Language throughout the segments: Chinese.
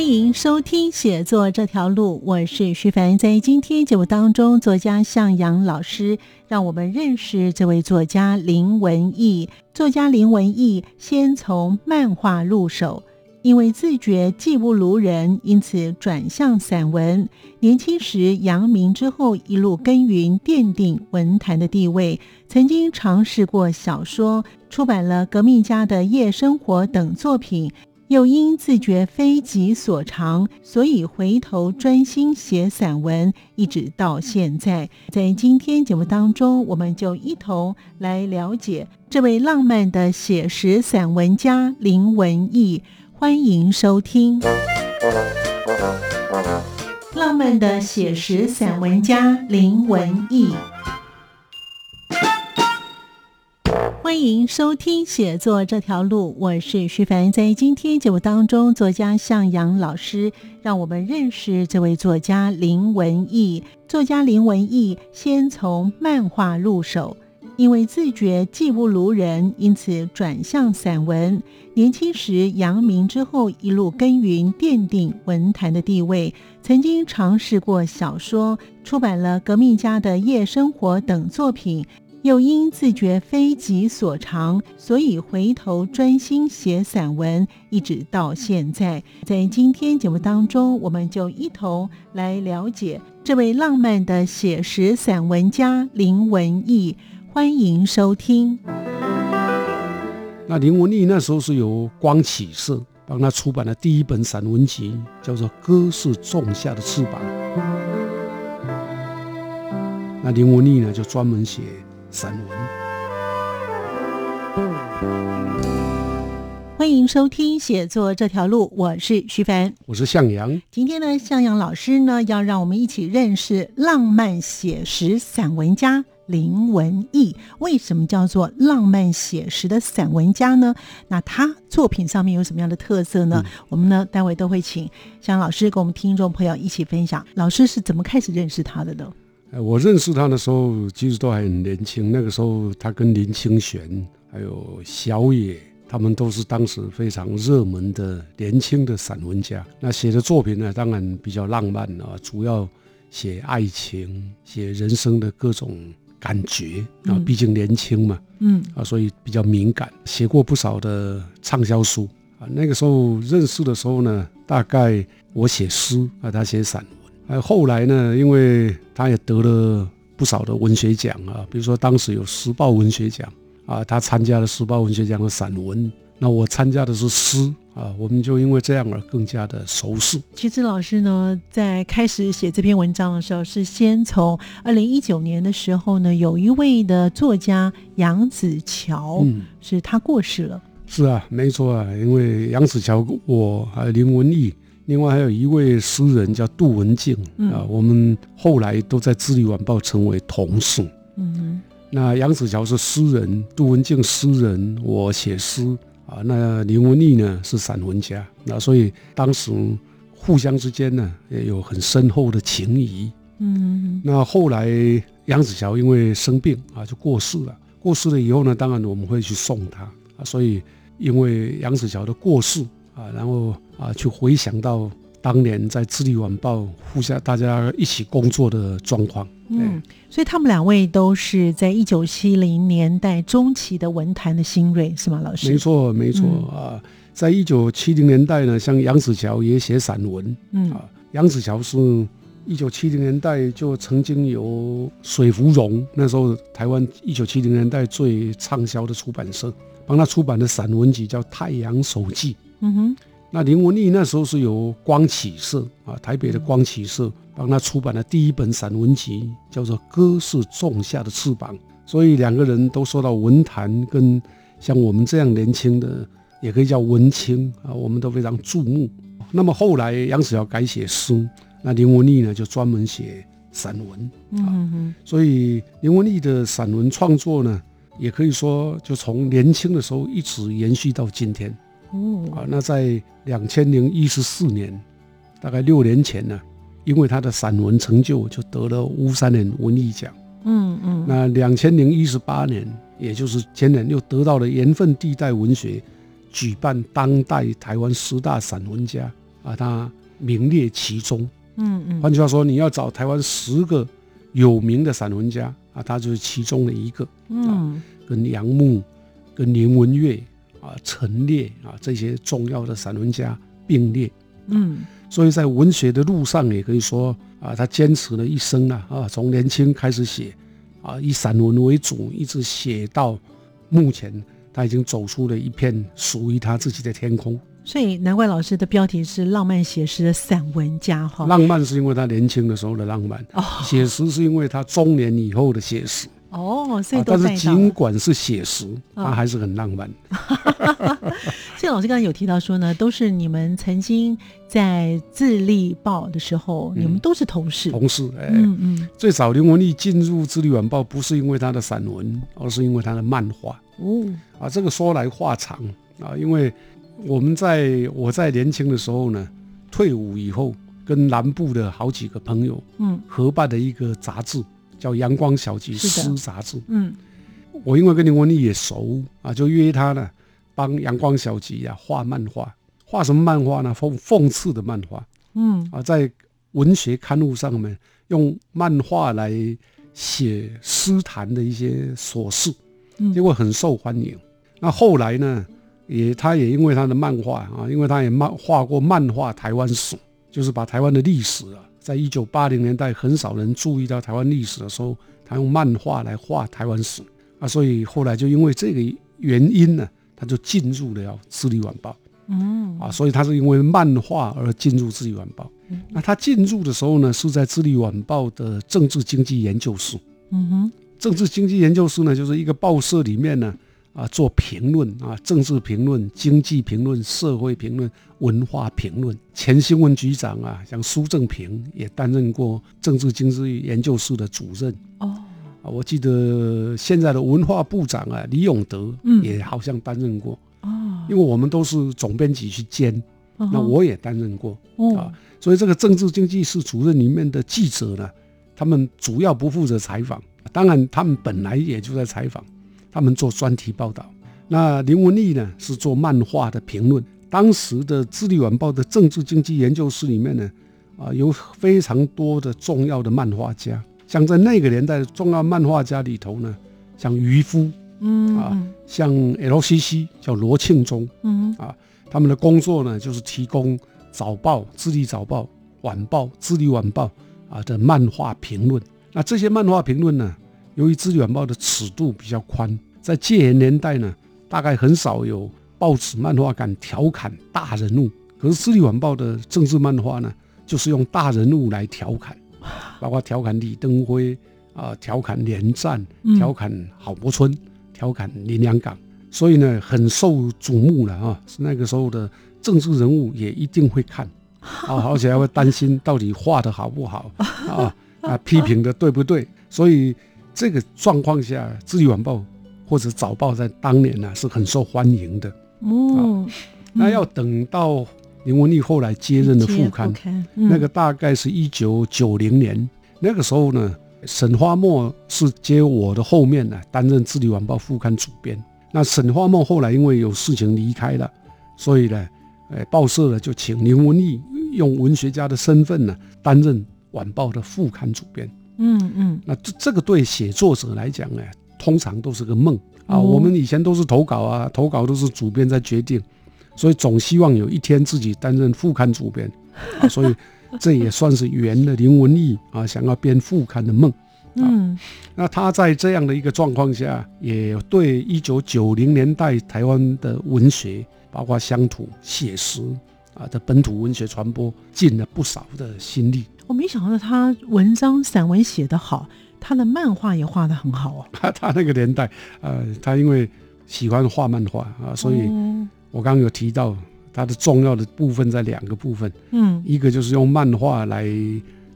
欢迎收听写作这条路，我是徐凡。在今天节目当中，作家向阳老师让我们认识这位作家林文义。作家林文义先从漫画入手，因为自觉技不如人，因此转向散文。年轻时扬名之后，一路耕耘，奠定文坛的地位。曾经尝试过小说，出版了《革命家的夜生活》等作品。又因自觉非己所长，所以回头专心写散文，一直到现在。在今天节目当中，我们就一同来了解这位浪漫的写实散文家林文义。欢迎收听《浪漫的写实散文家林文义》。欢迎收听写作这条路，我是徐凡。在今天节目当中，作家向阳老师让我们认识这位作家林文义。作家林文义先从漫画入手，因为自觉技不如人，因此转向散文。年轻时扬名之后，一路耕耘，奠定文坛的地位。曾经尝试过小说，出版了《革命家的夜生活》等作品。又因自觉非己所长，所以回头专心写散文，一直到现在。在今天节目当中，我们就一同来了解这位浪漫的写实散文家林文义。欢迎收听。那林文义那时候是由光启社帮他出版的第一本散文集，叫做《歌是仲夏的翅膀》。那林文义呢，就专门写。散文。欢迎收听写作这条路，我是徐凡，我是向阳。今天呢，向阳老师呢要让我们一起认识浪漫写实散文家林文义。为什么叫做浪漫写实的散文家呢？那他作品上面有什么样的特色呢？我们呢待会都会请向阳老师跟我们听众朋友一起分享。老师是怎么开始认识他的呢？我认识他的时候，其实都还很年轻。那个时候，他跟林清玄还有小野，他们都是当时非常热门的年轻的散文家。那写的作品呢，当然比较浪漫啊，主要写爱情、写人生的各种感觉啊。毕竟年轻嘛，嗯啊，所以比较敏感。写过不少的畅销书啊。那个时候认识的时候呢，大概我写诗啊，他写散。呃，后来呢，因为他也得了不少的文学奖啊，比如说当时有时报文学奖啊，他参加了时报文学奖的散文，那我参加的是诗啊，我们就因为这样而更加的熟识。其实老师呢，在开始写这篇文章的时候，是先从二零一九年的时候呢，有一位的作家杨子乔，嗯，是他过世了。是啊，没错啊，因为杨子乔，我还有林文义。另外还有一位诗人叫杜文静啊，我们后来都在《智利晚报》成为同事。嗯，那杨子乔是诗人，杜文静诗人，我写诗啊。那林文义呢是散文家，那所以当时互相之间呢也有很深厚的情谊。嗯，那后来杨子乔因为生病啊就过世了，过世了以后呢，当然我们会去送他啊。所以因为杨子乔的过世。啊，然后啊，去回想到当年在《智利晚报》互相大家一起工作的状况。嗯，所以他们两位都是在一九七零年代中期的文坛的新锐，是吗，老师？没错，没错啊，在一九七零年代呢，像杨子乔也写散文。嗯啊，杨子乔是一九七零年代就曾经有水芙蓉，那时候台湾一九七零年代最畅销的出版社帮他出版的散文集叫《太阳手记》。嗯哼，那林文丽那时候是由光启社啊，台北的光启社帮他出版的第一本散文集，叫做《歌是仲夏的翅膀》，所以两个人都受到文坛跟像我们这样年轻的，也可以叫文青啊，我们都非常注目。那么后来杨子尧改写诗，那林文丽呢就专门写散文嗯哼，所以林文丽的散文创作呢，也可以说就从年轻的时候一直延续到今天。哦，啊，那在两千零一十四年，大概六年前呢，因为他的散文成就，就得了乌山年文艺奖。嗯嗯。那两千零一十八年，也就是前年，又得到了盐分地带文学举办当代台湾十大散文家，啊，他名列其中。嗯嗯。换句话说，你要找台湾十个有名的散文家，啊，他就是其中的一个。嗯。跟杨牧，跟林文月。啊，陈列啊，这些重要的散文家并列，嗯，所以在文学的路上也可以说啊，他坚持了一生啊，啊，从年轻开始写，啊，以散文为主，一直写到目前，他已经走出了一片属于他自己的天空。所以难怪老师的标题是浪漫写实的散文家哈。浪漫是因为他年轻的时候的浪漫，哦，写实是因为他中年以后的写实。哦，所以但是尽管是写实，它还是很浪漫。谢老师刚才有提到说呢，都是你们曾经在《自立报》的时候，你们都是同事。同事，哎，嗯嗯。最早林文丽进入《自立晚报》，不是因为他的散文，而是因为他的漫画。哦，啊，这个说来话长啊，因为我们在我在年轻的时候呢，退伍以后，跟南部的好几个朋友，嗯，合办的一个杂志。叫《阳光小集》诗杂志。嗯，我因为跟林文丽也熟啊，就约他呢，帮《阳光小集》啊画漫画。画什么漫画呢？讽讽刺的漫画。嗯，啊，在文学刊物上面用漫画来写诗坛的一些琐事，结果很受欢迎。那后来呢，也他也因为他的漫画啊，因为他也漫画过漫画台湾史，就是把台湾的历史啊。在一九八零年代，很少人注意到台湾历史的时候，他用漫画来画台湾史啊，所以后来就因为这个原因呢，他就进入了《智利晚报》。嗯，啊，所以他是因为漫画而进入《智利晚报》。那他进入的时候呢，是在《智利晚报》的政治经济研究室。嗯哼，政治经济研究室呢，就是一个报社里面呢。啊，做评论啊，政治评论、经济评论、社会评论、文化评论。前新闻局长啊，像苏正平也担任过政治经济研究室的主任。哦，啊，我记得现在的文化部长啊，李永德也好像担任过。哦，因为我们都是总编辑去兼，那我也担任过。啊，所以这个政治经济室主任里面的记者呢，他们主要不负责采访，当然他们本来也就在采访。他们做专题报道，那林文丽呢是做漫画的评论。当时的《智利晚报》的政治经济研究室里面呢，啊，有非常多的重要的漫画家。像在那个年代的重要漫画家里头呢，像渔夫，嗯啊，像 LCC 叫罗庆忠，嗯啊，他们的工作呢就是提供早报《智利早报》、晚报《智利晚报》啊的漫画评论。那这些漫画评论呢？由于《资源报》的尺度比较宽，在戒严年代呢，大概很少有报纸漫画敢调侃大人物。可是《资晚报》的政治漫画呢，就是用大人物来调侃，包括调侃李登辉啊，调侃连战，调侃郝柏村，调侃林良港，所以呢，很受瞩目了啊。是那个时候的政治人物也一定会看 啊，而且还会担心到底画的好不好啊啊，批评的对不对，所以。这个状况下，《自由晚报》或者早报在当年呢是很受欢迎的。哦，那要等到林文丽后来接任的副刊，那个大概是一九九零年。那个时候呢，沈花墨是接我的后面呢，担任《自由晚报》副刊主编。那沈花墨后来因为有事情离开了，所以呢，呃，报社呢就请林文丽用文学家的身份呢，担任晚报的副刊主编。嗯嗯，那这这个对写作者来讲呢，通常都是个梦啊。我们以前都是投稿啊，投稿都是主编在决定，所以总希望有一天自己担任副刊主编啊。所以这也算是圆了林文义啊想要编副刊的梦。嗯，那他在这样的一个状况下，也对一九九零年代台湾的文学，包括乡土写实啊的本土文学传播，尽了不少的心力。我没想到他文章散文写得好，他的漫画也画得很好哦。他 他那个年代，呃，他因为喜欢画漫画啊，所以哦。我刚刚有提到他的重要的部分在两个部分，嗯。一个就是用漫画来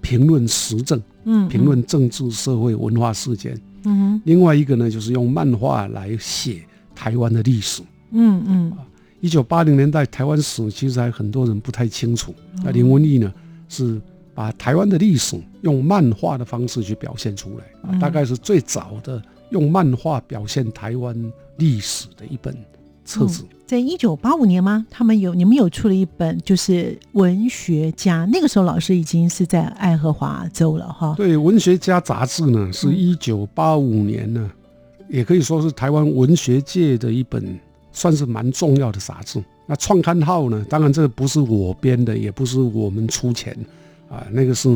评论时政、嗯，评论政治、社会、文化事件；嗯哼。另外一个呢，就是用漫画来写台湾的历史。嗯嗯。一九八零年代台湾史其实还很多人不太清楚，哦。那林文义呢是把台湾的历史用漫画的方式去表现出来，啊嗯大概是最早的用漫画表现台湾历史的一本册子。在一九八五年吗？他们有你们有出了一本，就是文学家。那个时候老师已经是在爱荷华州了哈。对，《文学家》杂志呢是嗯一九八五年呢，也可以说是台湾文学界的一本算是蛮重要的杂志。那创刊号呢，当然这不是我编的，也不是我们出钱啊，那个是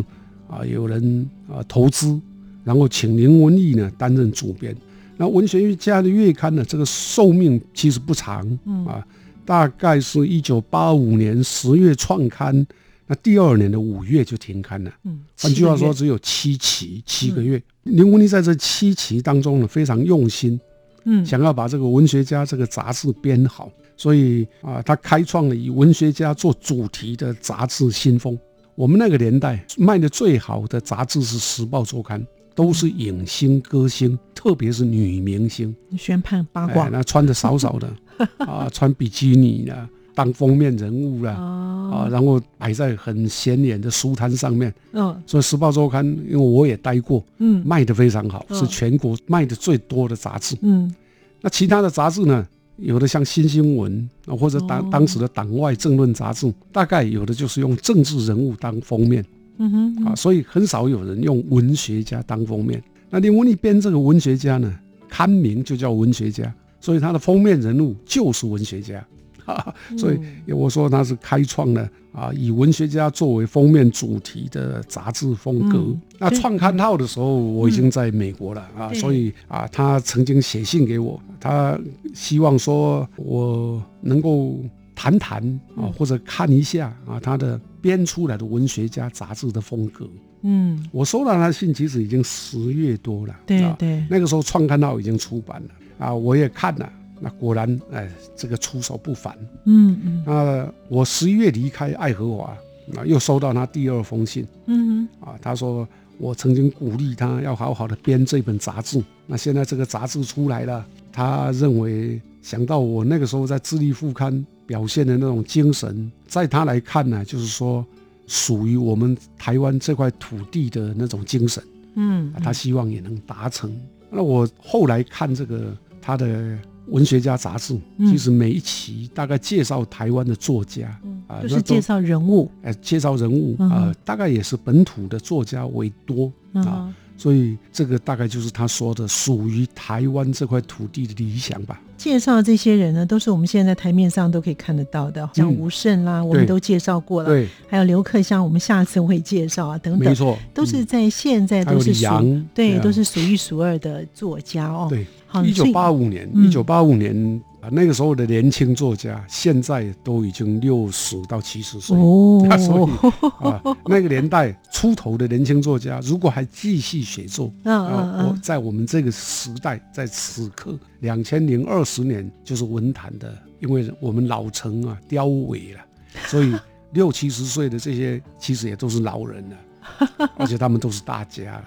啊有人啊投资，然后请林文义呢担任主编。那文学家的月刊呢，这个寿命其实不长嗯啊，大概是一九八五年十月创刊，那第二年的五月就停刊了。嗯，换句话说，只有七期，七个月。林文义在这七期当中呢，非常用心，嗯想要把这个文学家这个杂志编好，所以啊，他开创了以文学家做主题的杂志新风。我们那个年代卖的最好的杂志是《时报周刊》，都是影星、歌星，特别是女明星，宣判八卦哎，那穿的少少的 啊，穿比基尼的当封面人物了。啊，哦，然后摆在很显眼的书摊上面，嗯所以《时报周刊》因为我也待过，嗯卖的非常好，嗯是全国卖的最多的杂志。嗯那其他的杂志呢？有的像《新新闻》啊，或者当哦当时的党外政论杂志，大概有的就是用政治人物当封面嗯哼啊，所以很少有人用文学家当封面。那林文丽编这个文学家呢，刊名就叫文学家，所以他的封面人物就是文学家。哈哈，所以嗯。我说他是开创了啊，以文学家作为封面主题的杂志风格。嗯。那创刊号的时候，我已经在美国了、啊，所以啊，他曾经写信给我，他希望说我能够谈谈啊嗯，或者看一下啊他的编出来的文学家杂志的风格。嗯，我收到他的信，其实已经十月多了，啊对对，那个时候创刊号已经出版了啊，我也看了，那果然哎，这个出手不凡。嗯嗯那我十一月离开爱荷华，那，又收到他第二封信嗯啊，他说我曾经鼓励他要好好的编这本杂志，那现在这个杂志出来了，他认为想到我那个时候在智利副刊表现的那种精神，在他来看呢，就是说属于我们台湾这块土地的那种精神。嗯啊，他希望也能达成。那我后来看这个他的文学家杂志，嗯。其实每一期大概介绍台湾的作家，嗯啊就是介绍人物，哎，介绍人物嗯啊，大概也是本土的作家为多嗯啊，所以这个大概就是他说的属于台湾这块土地的理想吧。介绍这些人呢，都是我们现在台面上都可以看得到的，像吴胜啦，我们都介绍过了，对，还有刘克湘，我们下次会介绍啊，等等，没错，都是嗯在现在都是数对，啊。都是数一数二的作家哦。对。好，一九八五年，嗯。一九八五年啊，那个时候的年轻作家，现在都已经六十到七十岁。哦，所以啊，那个年代出头的年轻作家，如果还继续写作，嗯啊，我在我们这个时代，在此刻两千零二十年，就是文坛的，因为我们老成啊凋萎了，所以六七十岁的这些其实也都是老人了。而且他们都是大家，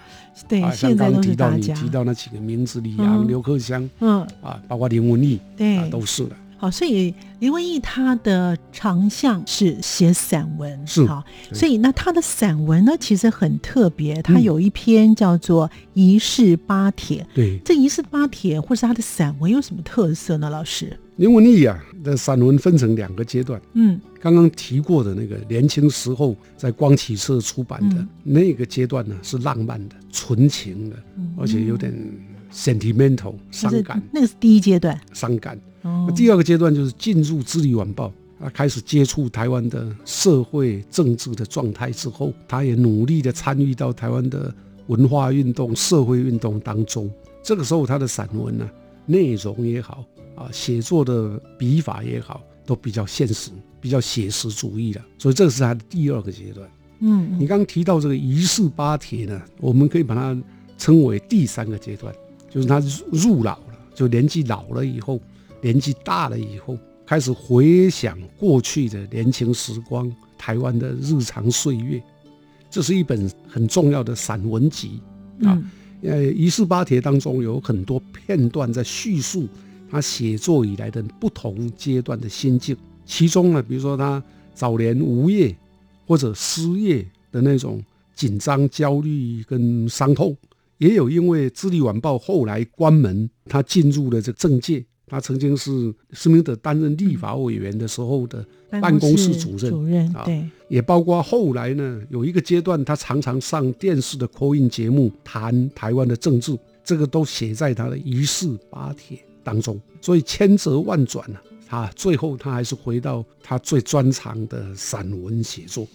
对，啊，像现在都刚刚提是大家，到你提到那几个名字，李阳、嗯。刘克襄嗯，啊，包括林文义啊，对，都是的。好，所以林文义他的长项是写散文，是好，所以那他的散文呢，其实很特别，他嗯。有一篇叫做《疑是八帖》。对，这《疑是八帖》或是他的散文有什么特色呢？老师，林文义啊的散文分成两个阶段。嗯刚刚提过的那个年轻时候在光启社出版的、嗯那个阶段呢，是浪漫的、纯情的，嗯而且有点 sentimental 伤感、那个是第一阶段。伤感。哦那，第二个阶段就是进入《智利晚报》，他开始接触台湾的社会政治的状态之后，他也努力的参与到台湾的文化运动、社会运动当中。这个时候，他的散文呢、内容也好啊，写作的笔法也好，都比较现实、比较写实主义了。所以，这是他的第二个阶段。嗯你刚刚提到这个仪式八帖呢，我们可以把它称为第三个阶段，就是他入老了，就年纪老了以后，年纪大了以后，开始回想过去的年轻时光，台湾的日常岁月。这是一本很重要的散文集啊。呃，《一四八帖》当中有很多片段在叙述他写作以来的不同阶段的心境。其中呢，比如说他早年无业或者失业的那种紧张、焦虑跟伤痛，也有因为《智利晚报》后来关门，他进入了这政界。他曾经是施明德担任立法委员的时候的办公室主任，主任对，也包括后来呢，有一个阶段，他常常上电视的口音节目谈台湾的政治，这个都写在他的一世八帖当中。所以千折万转呢，他最后他还是回到他最专长的散文写作。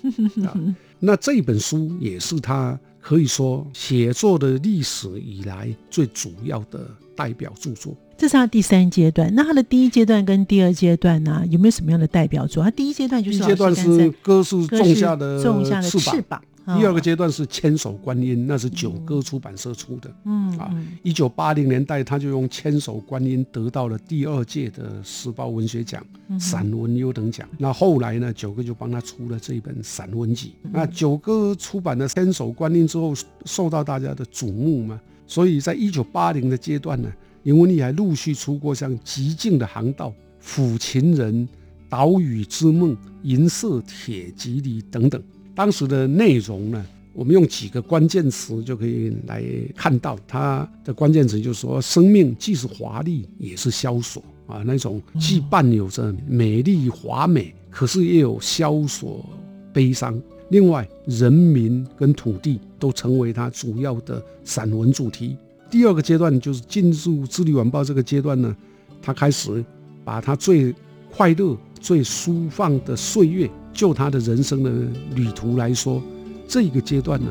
那这本书也是他可以说写作的历史以来最主要的代表著作。这是他第三阶段，那他的第一阶段跟第二阶段呢，有没有什么样的代表作？他第一阶段就是阶段是歌是种下的种下的翅膀，第二个阶段是千手观音，那是九歌出版社出的。嗯啊，一九八零年代他就用千手观音得到了第二届的时报文学奖散文优等奖。那后来呢，九歌就帮他出了这一本散文集。那九歌出版了千手观音之后，受到大家的瞩目嘛，所以在一九八零的阶段呢。林文丽还陆续出过像《极静的航道》《抚琴人》《岛屿之梦》《银色铁蒺藜》等等。当时的内容呢，我们用几个关键词就可以来看到它的关键词，就是说，生命既是华丽，也是萧索啊，那种既伴有着美丽华美，可是也有萧索悲伤。另外，人民跟土地都成为他主要的散文主题。第二个阶段就是进入《智利晚报》这个阶段呢，他开始把他最快乐、最舒放的岁月，就他的人生的旅途来说，这一个阶段呢，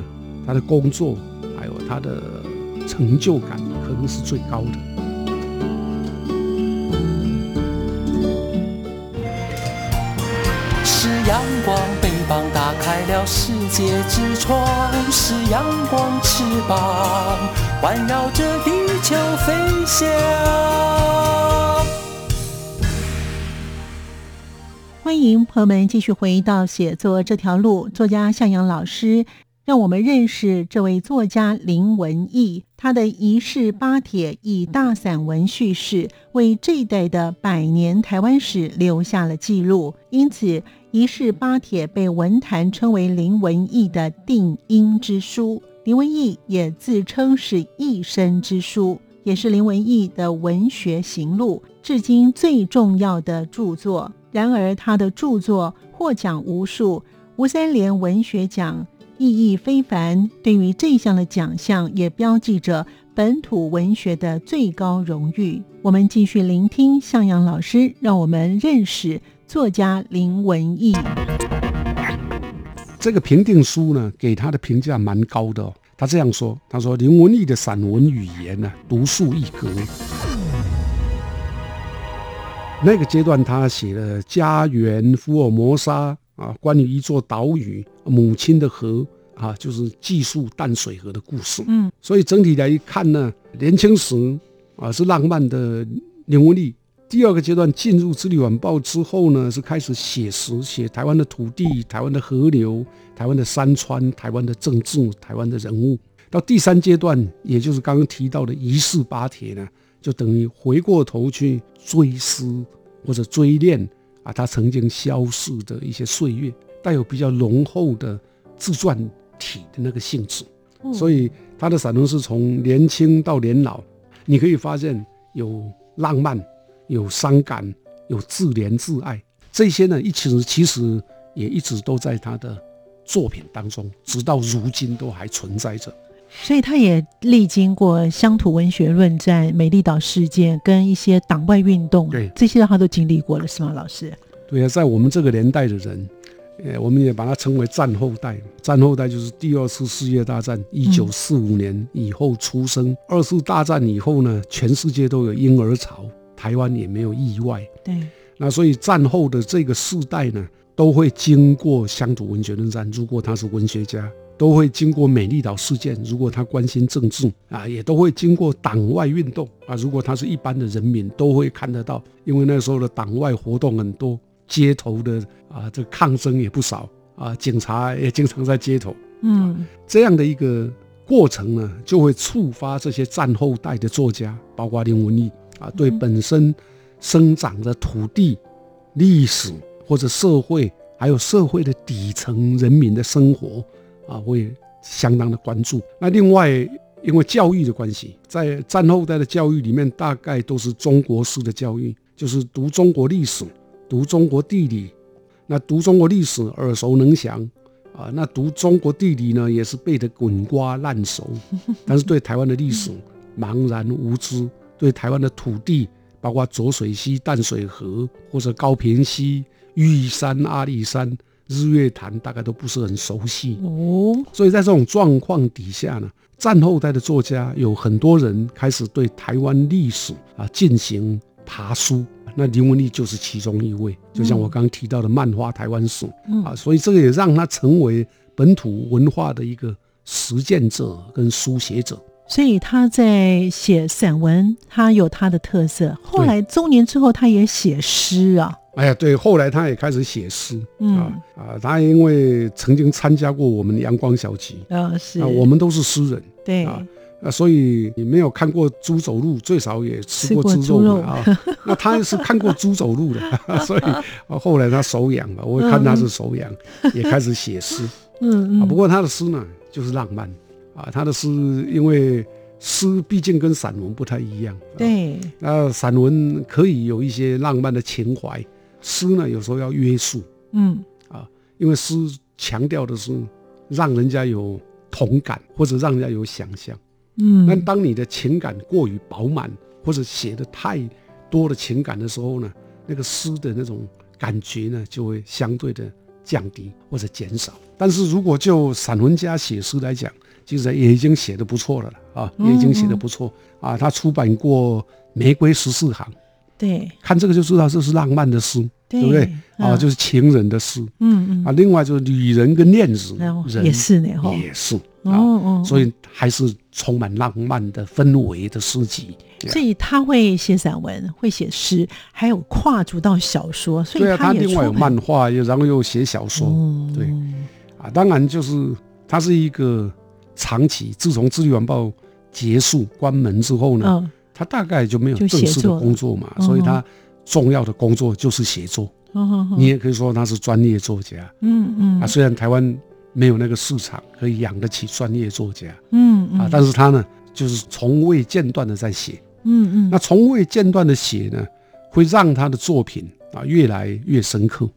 他的工作还有他的成就感可能是最高的。是阳光翅膀打开了世界之窗，是阳光翅膀。环绕着地球飞翔。欢迎朋友们继续回到写作这条路，作家向阳老师让我们认识这位作家林文义。他的一世八帖以大散文叙事，为这一代的百年台湾史留下了记录，因此一世八帖被文坛称为林文义的定音之书。林文义也自称是一生之书，也是林文义的文学行路至今最重要的著作。然而，他的著作获奖无数，吴三连文学奖意义非凡。对于这项的奖项，也标记着本土文学的最高荣誉。我们继续聆听向阳老师，让我们认识作家林文义。这个评定书呢，给他的评价蛮高的。他这样说：“他说林文义的散文语言呢，独树一格。那个阶段，他写了《家园》《福尔摩沙》啊，关于一座岛屿、母亲的河啊，就是记述淡水河的故事。嗯，所以整体来看呢，年轻时啊是浪漫的林文义。”第二个阶段进入《智利晚报》之后呢，是开始写实，写台湾的土地、台湾的河流、台湾的山川、台湾的政治、台湾的人物。到第三阶段，也就是刚刚提到的《一四八铁》呢，就等于回过头去追思或者追念啊，他曾经消逝的一些岁月，带有比较浓厚的自传体的那个性质。所以他的散文是从年轻到年老，你可以发现有浪漫。有伤感，有自怜自爱，这些呢，一直其实也一直都在他的作品当中，直到如今都还存在着。所以他也历经过乡土文学论战、美丽岛事件跟一些党外运动，对这些他都经历过了，是吗，老师？对啊，在我们这个年代的人，呃，我们也把它称为战后代。战后代就是第二次世界大战一九四五年以后出生，二次大战以后呢，全世界都有婴儿潮。台湾也没有意外，对。那所以战后的这个世代呢，都会经过乡土文学论战。如果他是文学家，都会经过美丽岛事件，如果他关心政治啊，也都会经过党外运动啊。如果他是一般的人民，都会看得到，因为那时候的党外活动很多，街头的啊，这抗争也不少啊，警察 也经常在街头。嗯，这样的一个过程呢，就会触发这些战后代的作家，包括林文义啊，对本身生长的土地、历史或者社会，还有社会的底层人民的生活。啊，我也相当的关注。那另外，因为教育的关系，在战后代的教育里面，大概都是中国式的教育，就是读中国历史、读中国地理。那读中国历史耳熟能详啊，那读中国地理呢，也是背得滚瓜烂熟。但是对台湾的历史茫然无知，对台湾的土地，包括浊水溪、淡水河或者高平溪、玉山、阿里山。日月潭大概都不是很熟悉哦，所以在这种状况底下呢，战后代的作家有很多人开始对台湾历史啊进行爬书，那林文丽就是其中一位。就像我刚刚提到的漫画台湾史啊，所以这个也让他成为本土文化的一个实践者跟书写者。所以他在写散文，他有他的特色。后来中年之后，他也写诗啊。哎呀，对，后来他也开始写诗，啊啊，他因为曾经参加过我们阳光小集，啊是，啊我们都是诗人，对。啊，啊所以你没有看过猪走路，最少也吃过猪肉啊。那他是看过猪走路的，所以后来他手痒了，我看他是手痒，也开始写诗，嗯嗯，不过他的诗呢就是浪漫，啊他的诗因为诗毕竟跟散文不太一样，对，那散文可以有一些浪漫的情怀。诗呢，有时候要约束，嗯啊，因为诗强调的是让人家有同感，或者让人家有想象，嗯。那当你的情感过于饱满，或者写的太多的情感的时候呢，那个诗的那种感觉呢，就会相对的降低或者减少。但是如果就散文家写诗来讲，其实也已经写的不错了啊，也已经写的不错啊。他出版过《玫瑰十四行》，对，看这个就知道这是浪漫的诗。对不对啊？就是情人的诗，嗯嗯啊，另外就是女人跟恋人也是呢，也是哦哦，所以还是充满浪漫的氛围的诗集。所以他会写散文，会写诗，还有跨足到小说。所以他另外有漫画，又然后又写小说。对啊，当然就是他是一个长期，自从《智利晚报》结束关门之后呢，他大概就没有正式的工作嘛，所以他。重要的工作就是写作，你也可以说他是专业作家。嗯嗯啊，虽然台湾没有那个市场可以养得起专业作家，嗯嗯啊，但是他呢，就是从未间断的在写。嗯嗯，那从未间断的写呢，会让他的作品啊越来越深刻。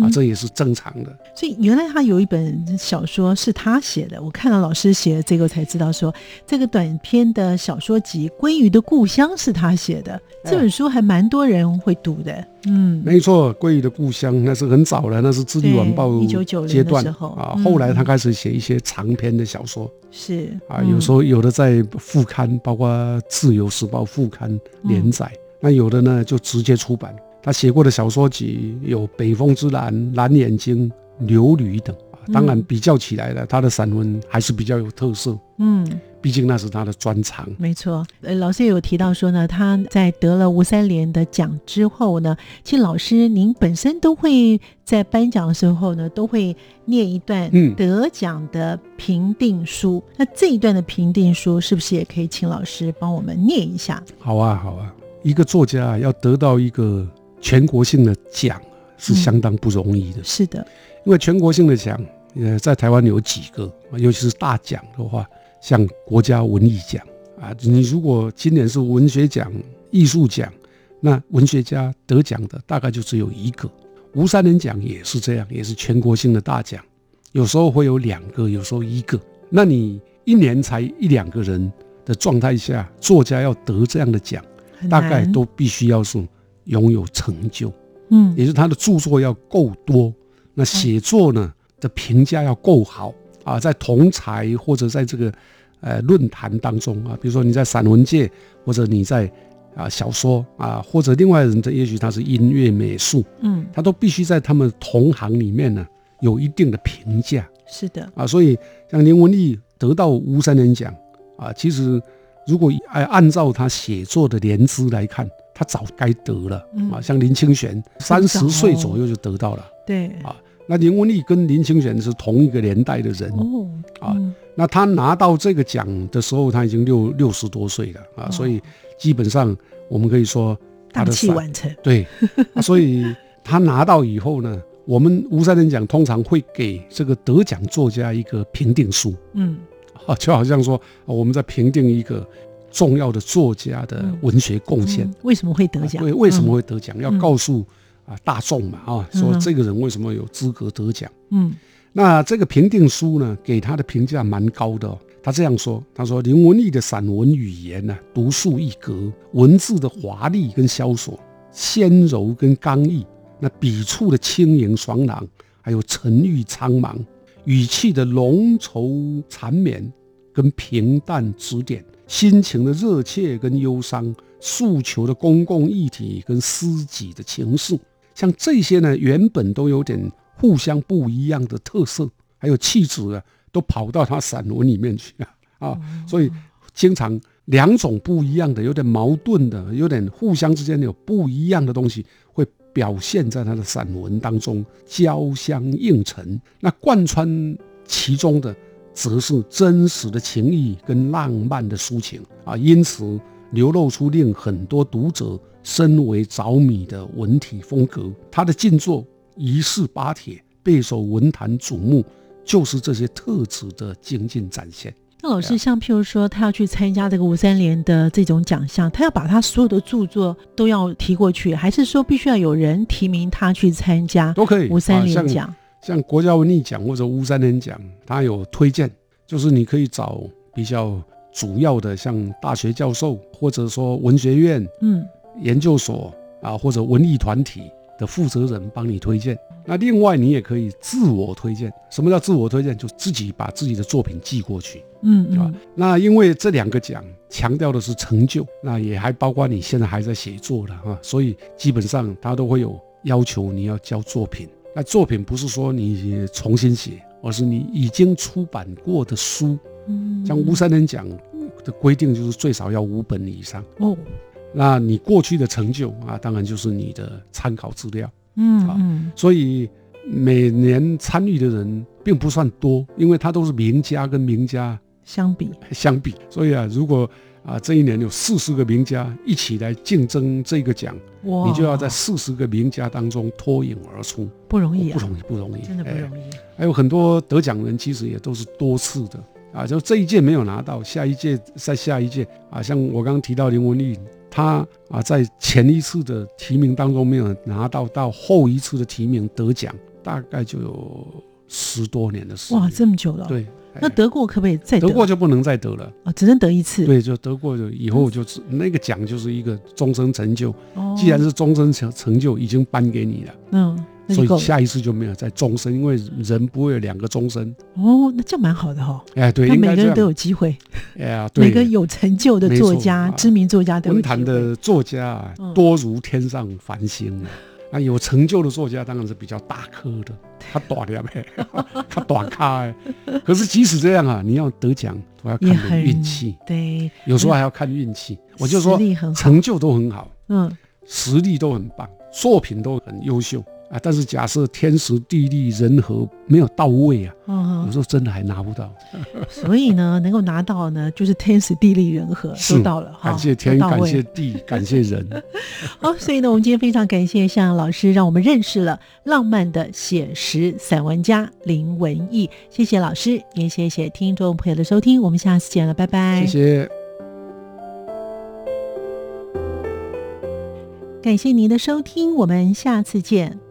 啊，这也是正常的。所以原来他有一本小说是他写的，我看到老师写的这个才知道，说这个短篇的小说集《鲑鱼的故乡》是他写的。这本书还蛮多人会读的。嗯，没错，《鲑鱼的故乡》那是很早了，那是《智利晚报》一九九阶段啊。后来他开始写一些长篇的小说，是啊，有时候有的在副刊，包括《自由时报》副刊连载，那有的呢就直接出版。他写过的小说集有《北风之蓝》《蓝眼睛》《流驴》等啊，当然比较起来了，他的散文还是比较有特色。嗯，毕竟那是他的专长。没错，呃，老师也有提到说呢，他在得了吴三连的奖之后呢，其实老师您本身都会在颁奖的时候呢，都会念一段得奖的评定书。那这一段的评定书是不是也可以请老师帮我们念一下？好啊，好啊，一个作家要得到一个。全国性的奖是相当不容易的，是的，因为全国性的奖，呃，在台湾有几个，尤其是大奖的话，像国家文艺奖啊，你如果今年是文学奖、艺术奖，那文学家得奖的大概就只有一个。吴三连奖也是这样，也是全国性的大奖，有时候会有两个，有时候一个。那你一年才一两个人的状态下，作家要得这样的奖，大概都必须要是。拥有成就，嗯，也是他的著作要够多，那写作呢的评价要够好啊，在同才或者在这个呃论坛当中啊，比如说你在散文界，或者你在啊小说啊，或者另外人的，也许他是音乐美术，嗯，他都必须在他们同行里面呢有一定的评价，是的，啊。所以像林文义得到吴三连奖啊，其实如果按按照他写作的年资来看，他早该得了嗯。啊。像林清玄三十岁左右就得到了。对，啊那林文丽跟林清玄是同一个年代的人，哦，啊嗯。那他拿到这个奖的时候，他已经六六十多岁了啊，哦。所以基本上我们可以说他大器晚成，对，啊所以他拿到以后呢，我们吴三连奖通常会给这个得奖作家一个评定书。嗯，啊，就好像说啊我们在评定一个重要的作家的嗯文学贡献嗯，为什么会得啊奖？对，为什么嗯会得奖？要嗯告诉啊大众嘛啊，说嗯这个人为什么有资格得奖。嗯那这个评定书呢，给他的评价蛮高的、哦。他这样说：“他说林文丽的散文语言呢、独树一格，文字的华丽跟萧索，纤柔跟刚毅，那笔触的轻盈爽朗，还有沉郁苍茫，语气的浓稠缠绵跟平淡指点，心情的热切跟忧伤，诉求的公共议题跟私己的情愫，像这些呢，原本都有点互相不一样的特色，还有气质啊，都跑到他散文里面去了啊，所以经常两种不一样的、有点矛盾的、有点互相之间有不一样的东西，会表现在他的散文当中，交相映衬。那贯穿其中的，则是真实的情谊跟浪漫的抒情啊，因此流露出令很多读者深为着迷的文体风格。他的静作一式八帖，备受文坛瞩目，就是这些特质的精进展现。那老师，像譬如说，他要去参加这个吴三连的这种奖项，他要把他所有的著作都要提过去，还是说必须要有人提名他去参加都可以。吴三连奖？像国家文艺奖或者乌三人奖，它有推荐，就是你可以找比较主要的，像大学教授，或者说文学院、嗯研究所啊，或者文艺团体的负责人帮你推荐。那另外你也可以自我推荐。什么叫自我推荐？就自己把自己的作品寄过去。嗯嗯啊，那因为这两个奖强调的是成就，那也还包括你现在还在写作的啊，所以基本上它都会有要求你要交作品。那作品不是说你重新写，而是你已经出版过的书。嗯像吴三连奖的规定就是最少要五本以上。哦，那你过去的成就啊，当然就是你的参考资料。嗯所以每年参与的人并不算多，因为他都是名家跟名家相比，相比，所以啊，如果啊这一年有四十个名家一起来竞争这个奖，哇，你就要在四十个名家当中脱颖而出，不容易啊，不容易，不容易，真的不哎容易。还有很多得奖人其实也都是多次的啊，就这一届没有拿到，下一届再下一届啊，像我刚刚提到林文丽，她啊在前一次的提名当中没有拿到，到后一次的提名得奖，大概就有十多年的时间。哇，这么久了。，对，那哎得过可不可以再得？得过就不能再得了。哦，只能得一次。对，就得过就以后就是那个奖就是一个终身成就，哦，既然是终身成成就已经颁给你了，嗯。所以下一次就没有再终身，因为人不会有两个终身。哦，那这样蛮好的哈。哎，对，每个人都。有机会，哎呀，对，每个有成就的作家、啊知名作家都有文坛的作家啊嗯，多如天上繁星啊。那有成就的作家当然是比较大颗的，他短的呗，他短咖哎。可是即使这样啊，你要得奖都要看你运气，对，有时候还要看运气。我就说。成就都很好，嗯，实力都很棒，作品都很优秀啊。但是假设天时地利人和没有到位啊，嗯有时候真的还拿不到。所以呢，能够拿到呢，就是天时地利人和是都到了哈，感谢天，感谢地，感谢人。好，所以呢，我们今天非常感谢向老师，让我们认识了浪漫的写实散文家林文义。谢谢老师，也谢谢听众朋友的收听，我们下次见了，拜拜。谢谢。感谢您的收听，我们下次见。